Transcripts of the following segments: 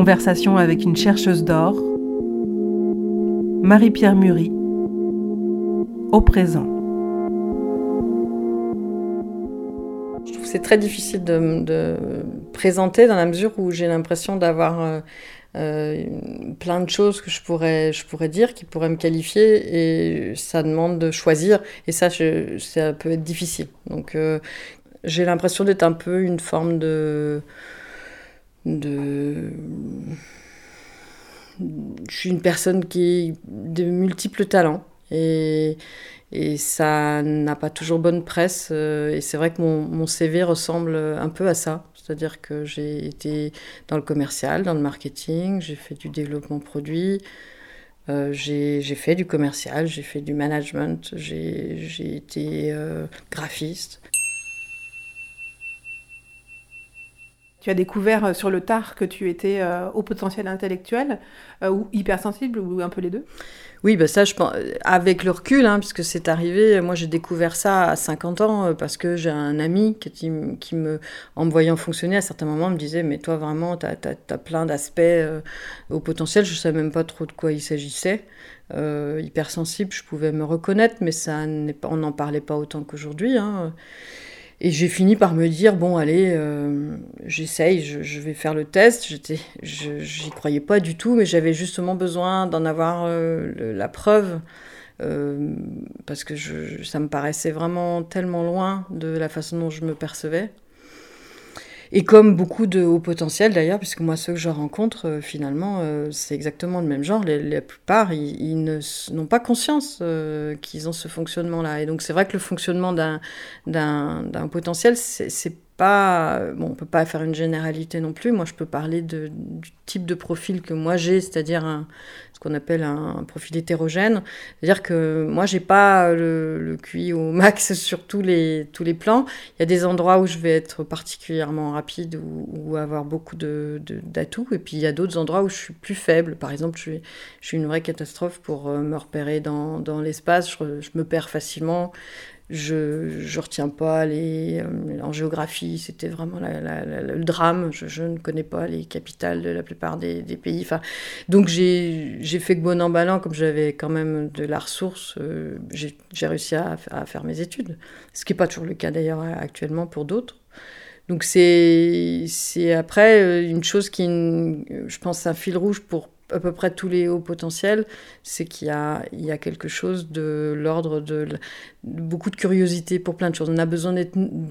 Conversation avec une chercheuse d'or, Marie-Pierre Murie, au présent. Je trouve que c'est très difficile de, de, présenter dans la mesure où j'ai l'impression d'avoir euh, euh, plein de choses que je pourrais, je pourrais dire, qui pourraient me qualifier, et ça demande de choisir, et ça, ça peut être difficile. Donc, euh, j'ai l'impression d'être un peu une forme de, de. Je suis une personne qui de multiples talents, et, et ça n'a pas toujours bonne presse. Euh, et c'est vrai que mon, mon, CV ressemble un peu à ça. C'est-à-dire que j'ai été dans le commercial, dans le marketing, j'ai fait du développement produit, euh, j'ai fait du commercial, j'ai fait du management, j'ai été euh, graphiste. Tu as découvert euh, sur le tard que tu étais euh, au potentiel intellectuel euh, ou hypersensible ou un peu les deux? Oui, bah ça, je pense, avec le recul, hein, puisque c'est arrivé, moi j'ai découvert ça à 50 ans parce que j'ai un ami qui, qui, me, en me voyant fonctionner à certains moments, me disait Mais toi vraiment, tu as, plein d'aspects au potentiel, je ne savais même pas trop de quoi il s'agissait. hypersensible, je pouvais me reconnaître, mais ça on n'en parlait pas autant qu'aujourd'hui. Hein. Et j'ai fini par me dire bon allez, euh, j'essaye, je, vais faire le test. J'étais, j'y croyais pas du tout, mais j'avais justement besoin d'en avoir euh, la preuve euh, parce que ça me paraissait vraiment tellement loin de la façon dont je me percevais. Et comme beaucoup de hauts potentiels d'ailleurs, puisque moi ceux que je rencontre, euh, finalement, euh, c'est exactement le même genre. la plupart, ils, n'ont pas conscience euh, qu'ils ont ce fonctionnement-là. Et donc c'est vrai que le fonctionnement d'un, potentiel, c'est pas... Bon, on peut pas faire une généralité non plus. Moi, je peux parler de, du type de profil que moi j'ai, c'est-à-dire un, qu'on appelle un, profil hétérogène. C'est-à-dire que moi, j'ai pas le, le, QI au max sur tous les, tous les plans. Il y a des endroits où je vais être particulièrement rapide ou, avoir beaucoup d'atouts. De, et puis, il y a d'autres endroits où je suis plus faible. Par exemple, je suis, une vraie catastrophe pour euh, me repérer dans, dans l'espace. Je, me perds facilement je ne retiens pas les euh, en géographie c'était vraiment le drame. Je, ne connais pas les capitales de la plupart des, pays. Donc j'ai fait que bon emballant comme j'avais quand même de la ressource euh, j'ai réussi à, à, faire mes études. Ce qui n'est pas toujours le cas d'ailleurs actuellement pour d'autres. Donc c'est après euh, une chose qui je pense un fil rouge pour à peu près tous les hauts potentiels, c'est qu'il y a, quelque chose de l'ordre de, beaucoup de curiosité pour plein de choses. On a besoin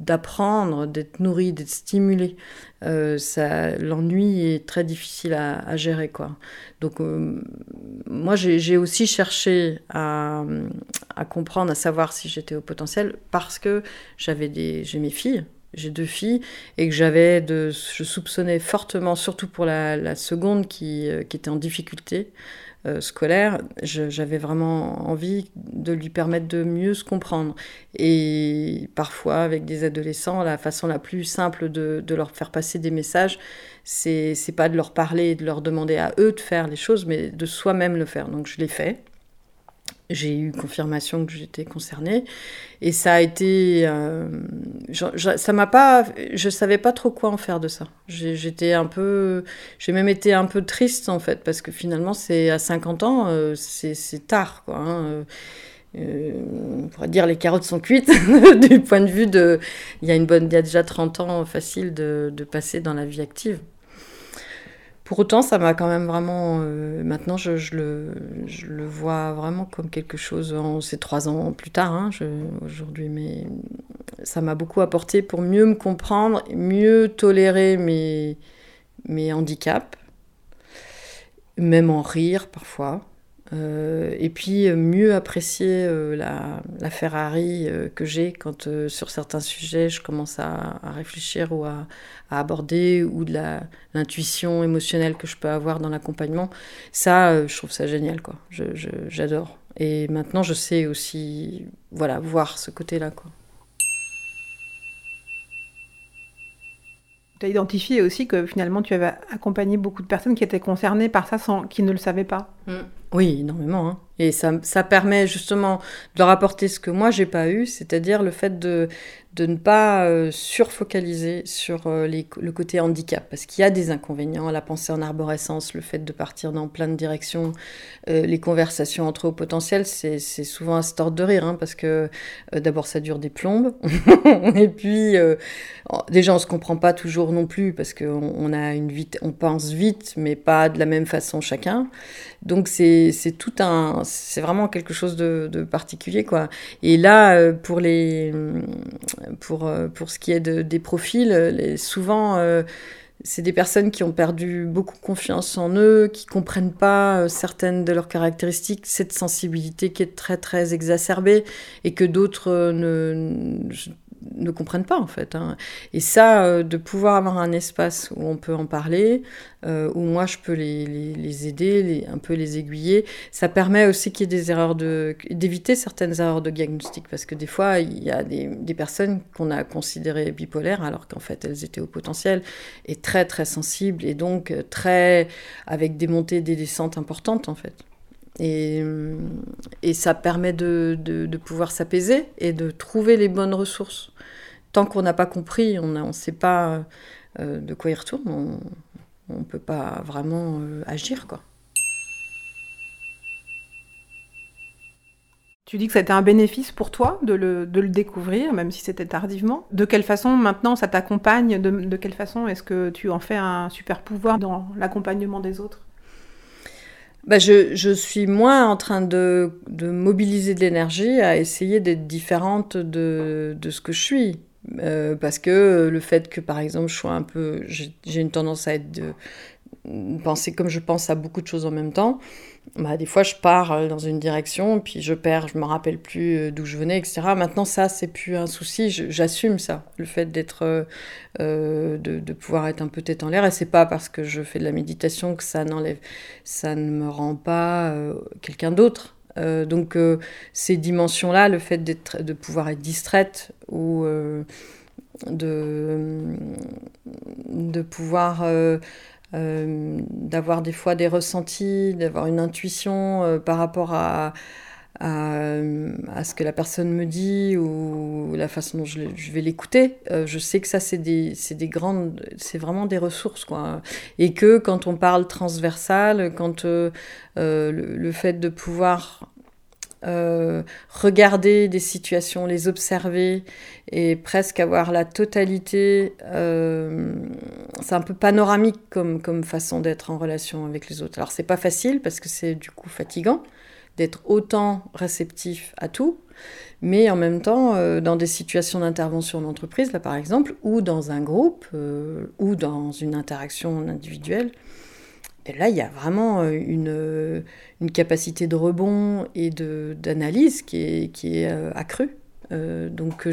d'apprendre, d'être nourri, d'être stimulé. Euh, L'ennui est très difficile à, gérer. Quoi. Donc euh, moi, j'ai aussi cherché à, à, comprendre, à savoir si j'étais au potentiel parce que j'avais j'ai mes filles j'ai deux filles et que j'avais de, je soupçonnais fortement, surtout pour la, seconde qui, euh, qui, était en difficulté euh, scolaire, j'avais vraiment envie de lui permettre de mieux se comprendre. Et parfois, avec des adolescents, la façon la plus simple de, de leur faire passer des messages, c'est pas de leur parler et de leur demander à eux de faire les choses, mais de soi-même le faire. Donc je l'ai fait j'ai eu confirmation que j'étais concernée et ça a été euh, ça m'a pas je savais pas trop quoi en faire de ça j'étais un peu j'ai même été un peu triste en fait parce que finalement c'est à 50 ans euh, c'est tard quoi hein. euh, on pourrait dire les carottes sont cuites du point de vue de il y a une bonne il y a déjà 30 ans facile de passer dans la vie active pour autant, ça m'a quand même vraiment. Euh, maintenant, je, le, vois vraiment comme quelque chose. C'est trois ans plus tard, hein, aujourd'hui, mais ça m'a beaucoup apporté pour mieux me comprendre, mieux tolérer mes handicaps, même en rire parfois. Euh, et puis euh, mieux apprécier euh, la, la, Ferrari que j'ai quand sur certains sujets je commence à, à réfléchir ou à, à, aborder ou de l'intuition émotionnelle que je peux avoir dans l'accompagnement. Ça, je trouve ça génial, quoi. J'adore. Et maintenant, je sais aussi, voilà, voir ce côté-là, quoi. Tu as identifié aussi que finalement tu avais accompagné beaucoup de personnes qui étaient concernées par ça sans qui ne le savaient pas. Mm. Oui, énormément. Hein. Et ça, ça permet justement de leur apporter ce que moi j'ai pas eu, c'est-à-dire le fait de, de ne pas euh, surfocaliser sur euh, les, le côté handicap, parce qu'il y a des inconvénients, la pensée en arborescence, le fait de partir dans plein de directions, euh, les conversations entre hauts potentiels, c'est souvent un stort de rire, hein, parce que d'abord ça dure des plombes, et puis déjà on se comprend pas toujours non plus, parce qu'on on pense vite, mais pas de la même façon chacun, donc c'est tout un, c'est vraiment quelque chose de, particulier quoi. Et là pour les pour, euh, pour ce qui est de, des profils, souvent, euh, c'est des personnes qui ont perdu beaucoup confiance en eux, qui comprennent pas euh, certaines de leurs caractéristiques, cette sensibilité qui est très très exacerbée et que d'autres ne, ne comprennent pas en fait. Hein. Et ça, euh, de pouvoir avoir un espace où on peut en parler, euh, où moi je peux les, les, aider, un peu les aiguiller, ça permet aussi qu'il y ait des erreurs de, d'éviter certaines erreurs de diagnostic, parce que des fois il y a des, des personnes qu'on a considérées bipolaires alors qu'en fait elles étaient au potentiel et très très sensibles et donc euh, très avec des montées et des descentes importantes en fait. Et, ça permet de, pouvoir s'apaiser et de trouver les bonnes ressources. Tant qu'on n'a pas compris, on ne sait pas euh, de quoi il retourne, on ne peut pas vraiment euh, agir. Quoi. Tu dis que ça a été un bénéfice pour toi de le, découvrir, même si c'était tardivement. De quelle façon maintenant ça t'accompagne? De quelle façon est-ce que tu en fais un super pouvoir dans l'accompagnement des autres? Bah je, je, suis moins en train de, de mobiliser de l'énergie à essayer d'être différente de, de, ce que je suis. Euh, parce que le fait que, par exemple, je sois un peu. J'ai une tendance à être. De, penser comme je pense à beaucoup de choses en même temps bah, des fois je pars euh, dans une direction, puis je perds, je me rappelle plus euh, d'où je venais, etc. Maintenant, ça, c'est plus un souci, j'assume ça, le fait d'être, euh, de, pouvoir être un peu tête en l'air, et c'est pas parce que je fais de la méditation que ça n'enlève, ça ne me rend pas quelqu'un d'autre. donc ces dimensions-là, le fait de pouvoir être distraite ou de, de pouvoir d'avoir des fois des ressentis, d'avoir une intuition euh, par rapport à, à, à, ce que la personne me dit ou la façon dont je, vais l'écouter. Euh, je sais que ça, c'est des, des grandes, c'est vraiment des ressources, quoi. Et que quand on parle transversal, quand le, fait de pouvoir euh, regarder des situations, les observer et presque avoir la totalité. Euh, c'est un peu panoramique comme, façon d'être en relation avec les autres. Alors c'est pas facile parce que c'est du coup fatigant d'être autant réceptif à tout, mais en même temps, euh, dans des situations d'intervention d'entreprise, là par exemple, ou dans un groupe, ou dans une interaction individuelle, et là, il y a vraiment euh, une, euh, une capacité de rebond et d'analyse qui est, qui est euh, accrue. donc,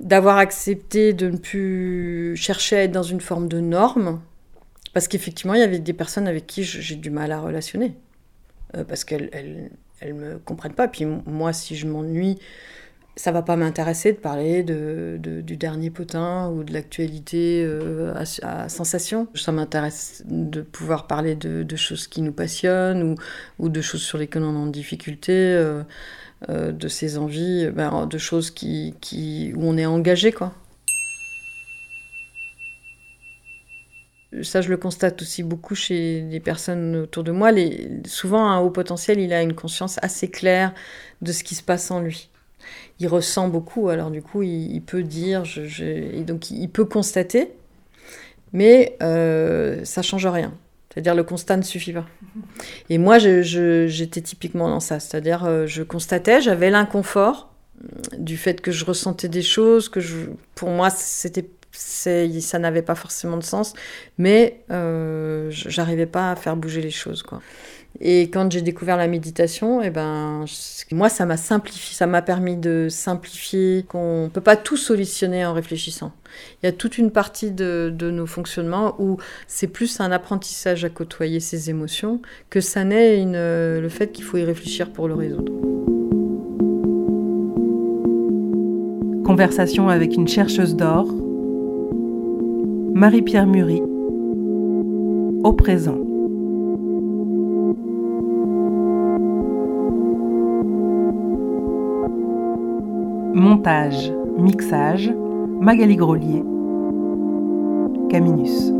d'avoir accepté de ne plus chercher à être dans une forme de norme, parce qu'effectivement, il y avait des personnes avec qui j'ai du mal à relationner, parce qu'elles ne me comprennent pas. Puis moi, si je m'ennuie, ça va pas m'intéresser de parler de, du dernier potin ou de l'actualité euh, à, sensation. Ça m'intéresse de pouvoir parler de, choses qui nous passionnent ou, ou, de choses sur lesquelles on est en difficulté, euh, euh, de ses envies, ben, de choses qui, où on est engagé. Quoi. Ça, je le constate aussi beaucoup chez les personnes autour de moi. Souvent, un haut potentiel, il a une conscience assez claire de ce qui se passe en lui il ressent beaucoup, alors du coup, il, peut dire, je, et donc il peut constater, mais euh, ça change rien. C'est-à-dire le constat ne suffit pas. Et moi, j'étais typiquement dans ça, c'est-à-dire euh, je constatais, j'avais l'inconfort euh, du fait que je ressentais des choses, que pour moi, c'était ça n'avait pas forcément de sens, mais euh, j'arrivais pas à faire bouger les choses, quoi. Et quand j'ai découvert la méditation, et eh ben, moi, ça m'a simplifié, ça m'a permis de simplifier qu'on ne peut pas tout solutionner en réfléchissant. Il y a toute une partie de, de nos fonctionnements où c'est plus un apprentissage à côtoyer ses émotions que ça n'est le fait qu'il faut y réfléchir pour le résoudre. Conversation avec une chercheuse d'or, Marie-Pierre Murie, au présent. Montage, mixage, Magali Grolier, Caminus.